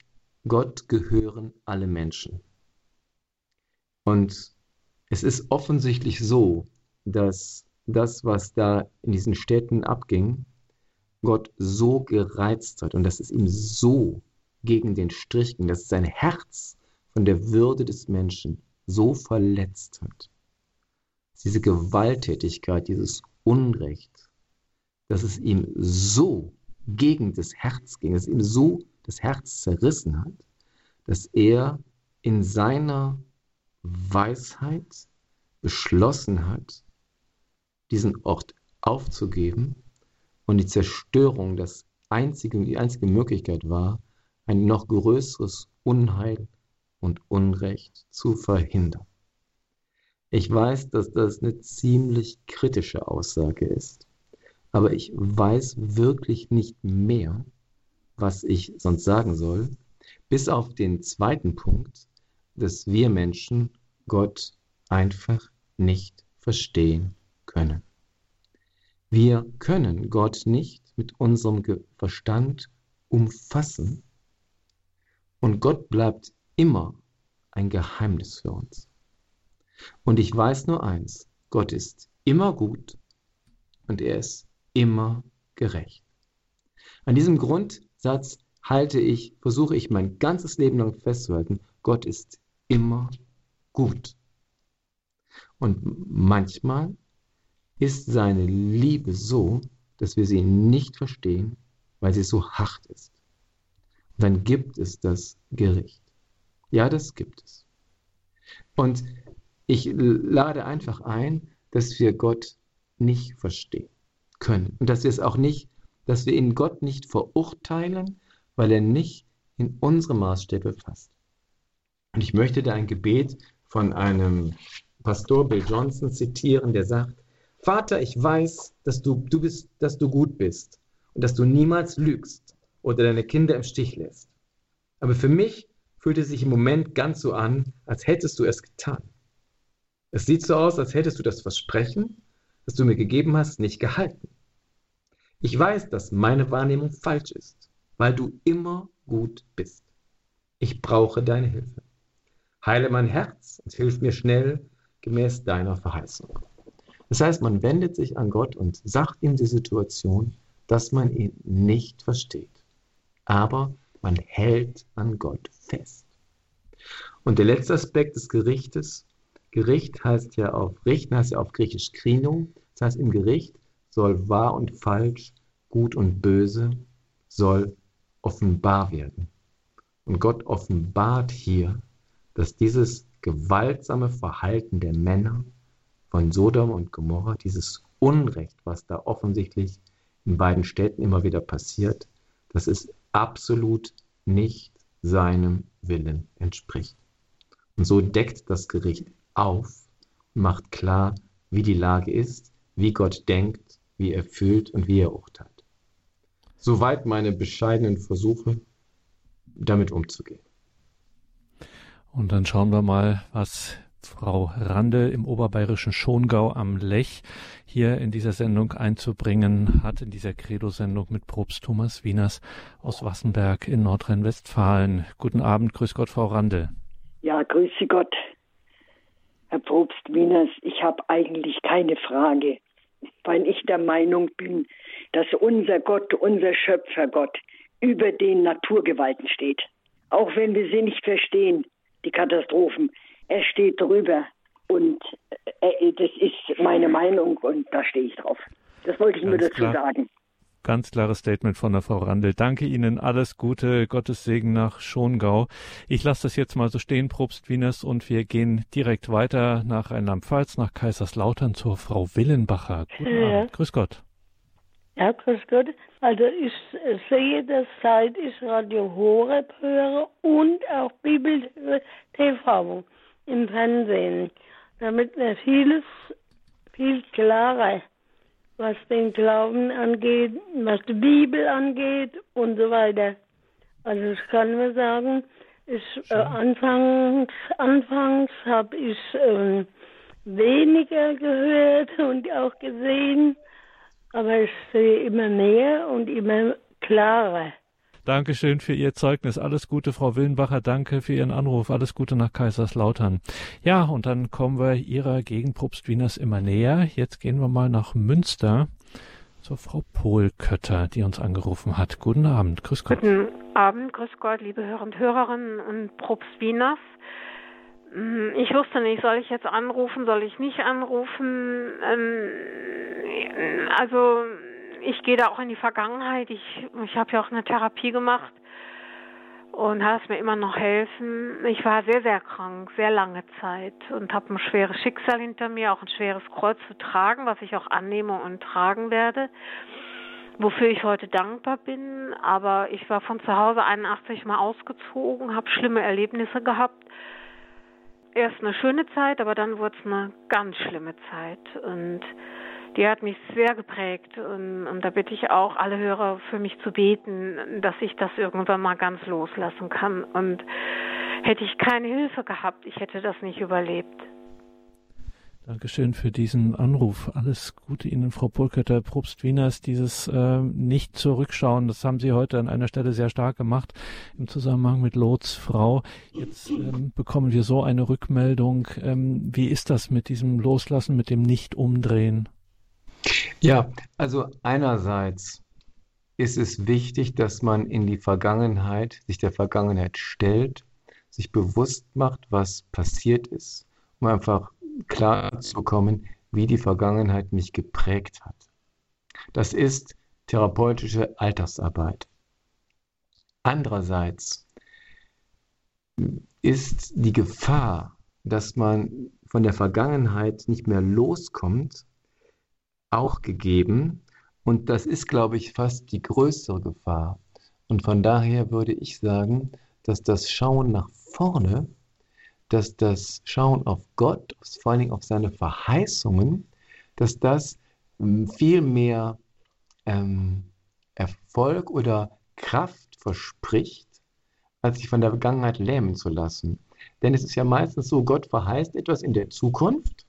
Gott gehören alle Menschen. Und es ist offensichtlich so, dass das, was da in diesen Städten abging, Gott so gereizt hat und dass es ihm so gegen den Strich ging, dass sein Herz von der Würde des Menschen so verletzt hat. Diese Gewalttätigkeit, dieses Unrecht, dass es ihm so gegen das Herz ging, dass es ihm so das Herz zerrissen hat, dass er in seiner Weisheit beschlossen hat, diesen Ort aufzugeben und die Zerstörung das einzige, die einzige Möglichkeit war, ein noch größeres Unheil und Unrecht zu verhindern. Ich weiß, dass das eine ziemlich kritische Aussage ist, aber ich weiß wirklich nicht mehr, was ich sonst sagen soll, bis auf den zweiten Punkt, dass wir Menschen Gott einfach nicht verstehen können. Wir können Gott nicht mit unserem Verstand umfassen und Gott bleibt immer ein Geheimnis für uns. Und ich weiß nur eins, Gott ist immer gut und er ist immer gerecht. An diesem Grundsatz halte ich, versuche ich mein ganzes Leben lang festzuhalten, Gott ist immer gut. Und manchmal ist seine Liebe so, dass wir sie nicht verstehen, weil sie so hart ist. Und dann gibt es das Gericht. Ja, das gibt es. Und ich lade einfach ein, dass wir Gott nicht verstehen können. Und dass wir es auch nicht, dass wir ihn Gott nicht verurteilen, weil er nicht in unsere Maßstäbe fasst. Und ich möchte da ein Gebet von einem Pastor Bill Johnson zitieren, der sagt, Vater, ich weiß, dass du, du bist, dass du gut bist und dass du niemals lügst oder deine Kinder im Stich lässt. Aber für mich fühlt es sich im Moment ganz so an, als hättest du es getan. Es sieht so aus, als hättest du das Versprechen, das du mir gegeben hast, nicht gehalten. Ich weiß, dass meine Wahrnehmung falsch ist, weil du immer gut bist. Ich brauche deine Hilfe. Heile mein Herz und hilf mir schnell gemäß deiner Verheißung. Das heißt, man wendet sich an Gott und sagt ihm die Situation, dass man ihn nicht versteht. Aber man hält an Gott fest. Und der letzte Aspekt des Gerichtes, Gericht heißt ja auf Richten heißt ja auf Griechisch Krino. Das heißt, im Gericht soll wahr und falsch, gut und böse, soll offenbar werden. Und Gott offenbart hier, dass dieses gewaltsame Verhalten der Männer von Sodom und Gomorra, dieses Unrecht, was da offensichtlich in beiden Städten immer wieder passiert, dass es absolut nicht seinem Willen entspricht. Und so deckt das Gericht auf und macht klar, wie die Lage ist, wie Gott denkt, wie er fühlt und wie er urteilt. Soweit meine bescheidenen Versuche, damit umzugehen.
Und dann schauen wir mal, was Frau Rande im oberbayerischen Schongau am Lech hier in dieser Sendung einzubringen hat, in dieser Credo-Sendung mit Probst Thomas Wieners aus Wassenberg in Nordrhein-Westfalen. Guten Abend, grüß Gott, Frau Rande.
Ja, grüße Gott. Herr Probst Wieners, ich habe eigentlich keine Frage, weil ich der Meinung bin, dass unser Gott, unser Schöpfergott über den Naturgewalten steht. Auch wenn wir sie nicht verstehen, die Katastrophen. Er steht drüber und äh, das ist meine Meinung und da stehe ich drauf. Das wollte ich Ganz nur dazu klar. sagen.
Ganz klares Statement von der Frau Randl. Danke Ihnen, alles Gute, Gottes Segen nach Schongau. Ich lasse das jetzt mal so stehen, Probst Wieners, und wir gehen direkt weiter nach Rheinland-Pfalz, nach Kaiserslautern zur Frau Willenbacher. Guten ja. Abend. Grüß Gott.
Ja, grüß Gott. Also ich sehe das, seit ich Radio Horeb höre und auch Bibel TV im Fernsehen, damit mir vieles viel klarer was den Glauben angeht, was die Bibel angeht und so weiter. Also ich kann nur sagen, ich, äh, anfangs anfangs habe ich äh, weniger gehört (laughs) und auch gesehen, aber ich sehe immer mehr und immer klarer.
Dankeschön für Ihr Zeugnis. Alles Gute, Frau Willenbacher. Danke für Ihren Anruf. Alles Gute nach Kaiserslautern. Ja, und dann kommen wir Ihrer Gegend Propst Wieners immer näher. Jetzt gehen wir mal nach Münster zur Frau Pohlkötter, die uns angerufen hat. Guten Abend. Grüß Gott.
Guten Abend. Grüß Gott, liebe Hörer und Hörerinnen und Propst Wieners. Hm, ich wusste nicht, soll ich jetzt anrufen, soll ich nicht anrufen? Ähm, also ich gehe da auch in die Vergangenheit. Ich, ich habe ja auch eine Therapie gemacht und lasse mir immer noch helfen. Ich war sehr, sehr krank, sehr lange Zeit und habe ein schweres Schicksal hinter mir, auch ein schweres Kreuz zu tragen, was ich auch annehme und tragen werde, wofür ich heute dankbar bin. Aber ich war von zu Hause 81 mal ausgezogen, habe schlimme Erlebnisse gehabt. Erst eine schöne Zeit, aber dann wurde es eine ganz schlimme Zeit und die hat mich sehr geprägt und, und, da bitte ich auch alle Hörer für mich zu beten, dass ich das irgendwann mal ganz loslassen kann. Und hätte ich keine Hilfe gehabt, ich hätte das nicht überlebt.
Dankeschön für diesen Anruf. Alles Gute Ihnen, Frau Pulketer, Probst Wieners. Dieses äh, nicht zurückschauen, das haben Sie heute an einer Stelle sehr stark gemacht im Zusammenhang mit Lots Frau. Jetzt ähm, bekommen wir so eine Rückmeldung. Ähm, wie ist das mit diesem Loslassen, mit dem Nicht-Umdrehen?
Ja, also einerseits ist es wichtig, dass man in die Vergangenheit, sich der Vergangenheit stellt, sich bewusst macht, was passiert ist, um einfach klar zu bekommen, wie die Vergangenheit mich geprägt hat. Das ist therapeutische Alltagsarbeit. Andererseits ist die Gefahr, dass man von der Vergangenheit nicht mehr loskommt, auch gegeben. Und das ist, glaube ich, fast die größere Gefahr. Und von daher würde ich sagen, dass das Schauen nach vorne, dass das Schauen auf Gott, vor allen Dingen auf seine Verheißungen, dass das ähm, viel mehr ähm, Erfolg oder Kraft verspricht, als sich von der Vergangenheit lähmen zu lassen. Denn es ist ja meistens so, Gott verheißt etwas in der Zukunft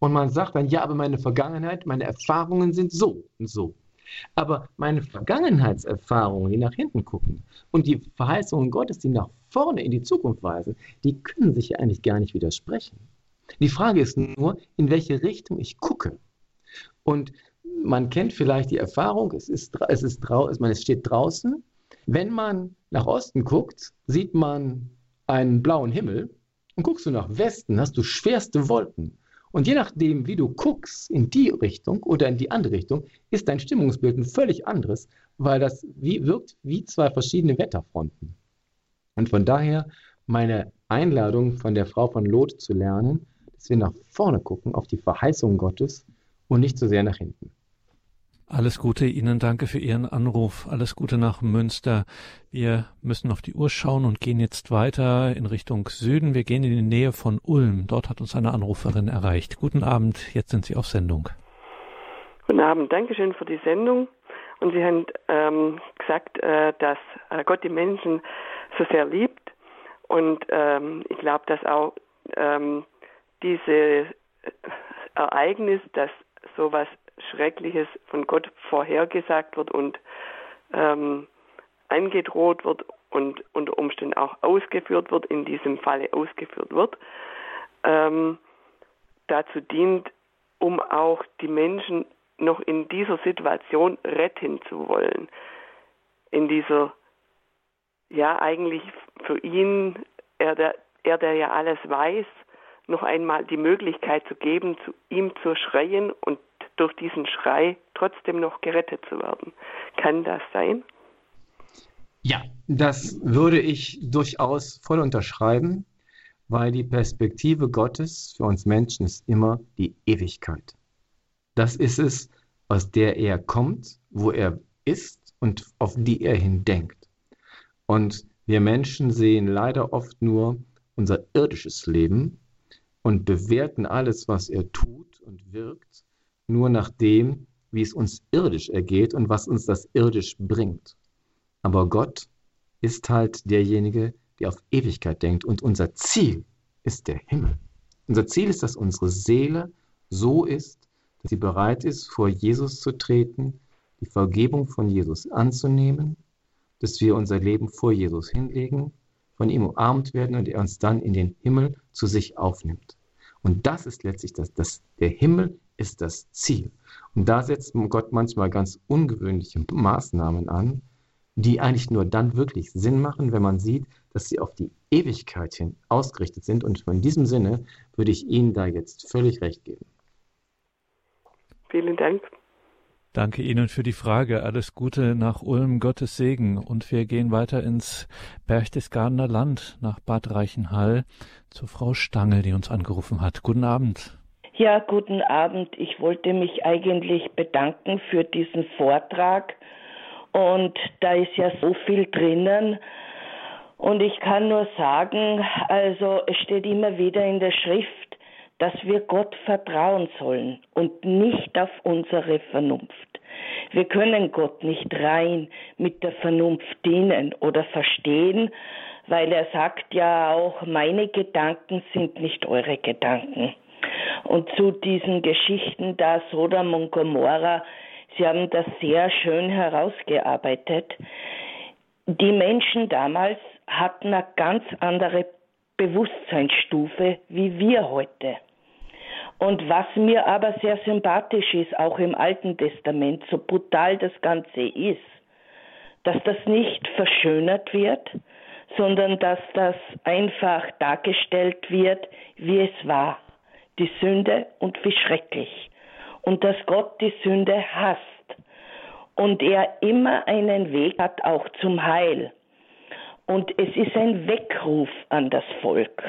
und man sagt dann, ja, aber meine Vergangenheit, meine Erfahrungen sind so und so. Aber meine Vergangenheitserfahrungen, die nach hinten gucken und die Verheißungen Gottes, die nach vorne in die Zukunft weisen, die können sich ja eigentlich gar nicht widersprechen. Die Frage ist nur, in welche Richtung ich gucke. Und man kennt vielleicht die Erfahrung, es, ist, es, ist, es steht draußen. Wenn man nach Osten guckt, sieht man einen blauen Himmel Und guckst du nach Westen, hast du schwerste Wolken. Und je nachdem, wie du guckst, in die Richtung oder in die andere Richtung, ist dein Stimmungsbild ein völlig anderes, weil das wie, wirkt wie zwei verschiedene Wetterfronten. Und von daher meine Einladung von der Frau von Lot zu lernen, dass wir nach vorne gucken, auf die Verheißung Gottes und nicht so sehr nach hinten.
Alles Gute Ihnen, danke für Ihren Anruf. Alles Gute nach Münster. Wir müssen auf die Uhr schauen und gehen jetzt weiter in Richtung Süden. Wir gehen in die Nähe von Ulm. Dort hat uns eine Anruferin erreicht. Guten Abend, jetzt sind Sie auf Sendung.
Guten Abend, Dankeschön für die Sendung. Und Sie haben ähm, gesagt, äh, dass äh, Gott die Menschen so sehr liebt. Und ähm, ich glaube, dass auch ähm, dieses Ereignis, dass sowas Schreckliches von Gott vorhergesagt wird und ähm, angedroht wird und unter Umständen auch ausgeführt wird, in diesem Falle ausgeführt wird, ähm, dazu dient, um auch die Menschen noch in dieser Situation retten zu wollen. In dieser, ja, eigentlich für ihn, er der, er, der ja alles weiß, noch einmal die Möglichkeit zu geben, zu ihm zu schreien und durch diesen Schrei trotzdem noch gerettet zu werden. Kann das sein?
Ja, das würde ich durchaus voll unterschreiben, weil die Perspektive Gottes für uns Menschen ist immer die Ewigkeit. Das ist es, aus der er kommt, wo er ist und auf die er hin denkt. Und wir Menschen sehen leider oft nur unser irdisches Leben und bewerten alles, was er tut und wirkt, nur nach dem, wie es uns irdisch ergeht und was uns das irdisch bringt. Aber Gott ist halt derjenige, der auf Ewigkeit denkt und unser Ziel ist der Himmel. Unser Ziel ist, dass unsere Seele so ist, dass sie bereit ist, vor Jesus zu treten, die Vergebung von Jesus anzunehmen, dass wir unser Leben vor Jesus hinlegen, von ihm umarmt werden und er uns dann in den Himmel zu sich aufnimmt. Und das ist letztlich das, das der Himmel ist das Ziel. Und da setzt Gott manchmal ganz ungewöhnliche Maßnahmen an, die eigentlich nur dann wirklich Sinn machen, wenn man sieht, dass sie auf die Ewigkeit hin ausgerichtet sind. Und in diesem Sinne würde ich Ihnen da jetzt völlig recht geben.
Vielen Dank.
Danke Ihnen für die Frage. Alles Gute nach Ulm, Gottes Segen. Und wir gehen weiter ins Berchtesgadener Land, nach Bad Reichenhall, zu Frau Stange, die uns angerufen hat. Guten Abend.
Ja, guten Abend. Ich wollte mich eigentlich bedanken für diesen Vortrag. Und da ist ja so viel drinnen. Und ich kann nur sagen, also es steht immer wieder in der Schrift, dass wir Gott vertrauen sollen und nicht auf unsere Vernunft. Wir können Gott nicht rein mit der Vernunft dienen oder verstehen, weil er sagt ja auch, meine Gedanken sind nicht eure Gedanken. Und zu diesen Geschichten da Sodom und Gomorra, Sie haben das sehr schön herausgearbeitet. Die Menschen damals hatten eine ganz andere Bewusstseinsstufe wie wir heute. Und was mir aber sehr sympathisch ist, auch im Alten Testament, so brutal das Ganze ist, dass das nicht verschönert wird, sondern dass das einfach dargestellt wird, wie es war die Sünde und wie schrecklich. Und dass Gott die Sünde hasst und er immer einen Weg hat auch zum Heil. Und es ist ein Weckruf an das Volk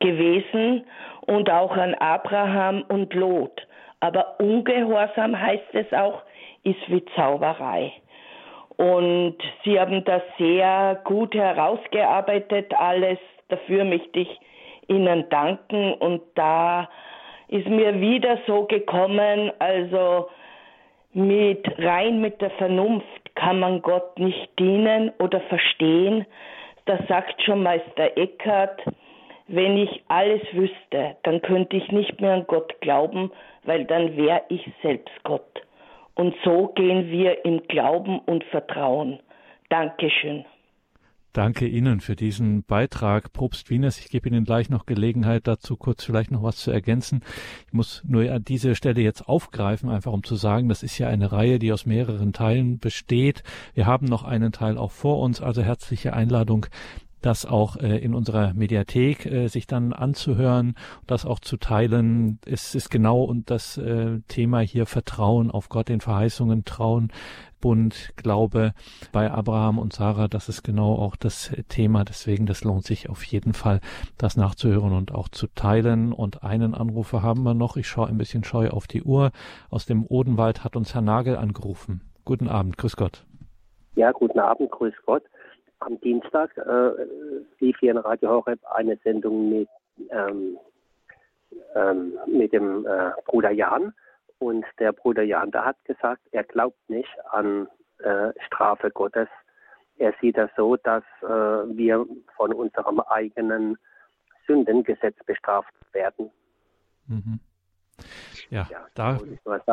gewesen und auch an Abraham und Lot. Aber Ungehorsam heißt es auch, ist wie Zauberei. Und sie haben das sehr gut herausgearbeitet, alles. Dafür möchte ich Ihnen danken. Und da ist mir wieder so gekommen, also mit rein mit der Vernunft kann man Gott nicht dienen oder verstehen. Das sagt schon Meister Eckhart, wenn ich alles wüsste, dann könnte ich nicht mehr an Gott glauben, weil dann wäre ich selbst Gott. Und so gehen wir im Glauben und Vertrauen. Dankeschön.
Danke Ihnen für diesen Beitrag, Probst Wieners. Ich gebe Ihnen gleich noch Gelegenheit dazu, kurz vielleicht noch was zu ergänzen. Ich muss nur an dieser Stelle jetzt aufgreifen, einfach um zu sagen, das ist ja eine Reihe, die aus mehreren Teilen besteht. Wir haben noch einen Teil auch vor uns, also herzliche Einladung, das auch äh, in unserer Mediathek äh, sich dann anzuhören, das auch zu teilen. Es ist genau und das äh, Thema hier Vertrauen auf Gott, den Verheißungen trauen, Bund, Glaube bei Abraham und Sarah, das ist genau auch das Thema. Deswegen, das lohnt sich auf jeden Fall, das nachzuhören und auch zu teilen. Und einen Anrufer haben wir noch. Ich schaue ein bisschen scheu auf die Uhr. Aus dem Odenwald hat uns Herr Nagel angerufen. Guten Abend, grüß Gott.
Ja, guten Abend, grüß Gott. Am Dienstag äh, lief hier in Radio Horeb eine Sendung mit, ähm, ähm, mit dem äh, Bruder Jan und der Bruder Jan, der hat gesagt, er glaubt nicht an äh, Strafe Gottes. Er sieht das so, dass äh, wir von unserem eigenen Sündengesetz bestraft werden.
Mhm. Ja, ja, da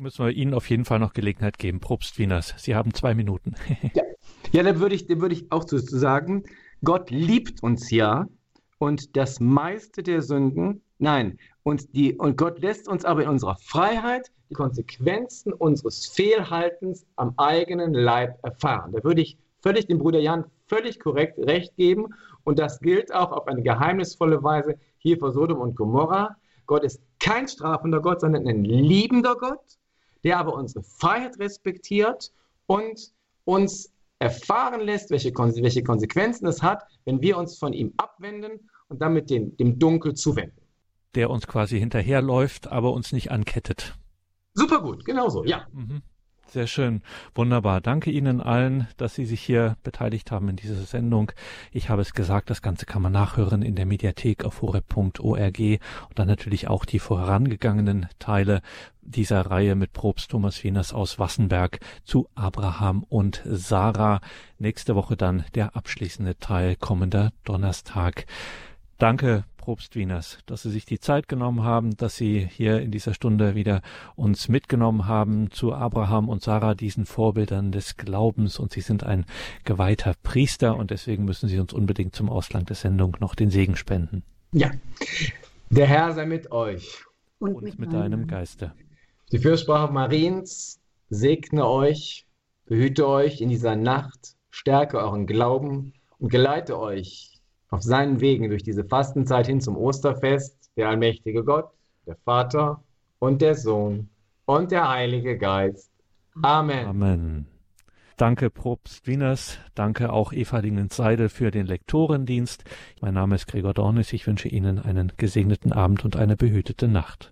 müssen wir Ihnen auf jeden Fall noch Gelegenheit geben. Probst Wieners, Sie haben zwei Minuten. (laughs)
ja, ja da würde ich, würd ich auch zu sagen, Gott liebt uns ja und das meiste der Sünden, nein, und, die, und Gott lässt uns aber in unserer Freiheit die Konsequenzen unseres Fehlhaltens am eigenen Leib erfahren. Da würde ich völlig dem Bruder Jan völlig korrekt recht geben. Und das gilt auch auf eine geheimnisvolle Weise hier vor Sodom und Gomorra. Gott ist kein strafender Gott, sondern ein liebender Gott, der aber unsere Freiheit respektiert und uns erfahren lässt, welche, welche Konsequenzen es hat, wenn wir uns von ihm abwenden und damit dem, dem Dunkel zuwenden.
Der uns quasi hinterherläuft, aber uns nicht ankettet.
Super gut, genauso, ja. Mhm.
Sehr schön. Wunderbar. Danke Ihnen allen, dass Sie sich hier beteiligt haben in dieser Sendung. Ich habe es gesagt, das Ganze kann man nachhören in der Mediathek auf horeb.org und dann natürlich auch die vorangegangenen Teile dieser Reihe mit Probst Thomas Wieners aus Wassenberg zu Abraham und Sarah. Nächste Woche dann der abschließende Teil kommender Donnerstag. Danke, Propst Wieners, dass Sie sich die Zeit genommen haben, dass Sie hier in dieser Stunde wieder uns mitgenommen haben zu Abraham und Sarah, diesen Vorbildern des Glaubens. Und Sie sind ein geweihter Priester und deswegen müssen Sie uns unbedingt zum Ausgang der Sendung noch den Segen spenden.
Ja, der Herr sei mit euch.
Und, und mit, mit deinem Geiste.
Die Fürsprache Mariens segne euch, behüte euch in dieser Nacht, stärke euren Glauben und geleite euch auf seinen Wegen durch diese Fastenzeit hin zum Osterfest, der allmächtige Gott, der Vater und der Sohn und der Heilige Geist. Amen.
Amen. Danke, Probst Wieners. Danke auch Eva Dingens-Seidel für den Lektorendienst. Mein Name ist Gregor Dornis. Ich wünsche Ihnen einen gesegneten Abend und eine behütete Nacht.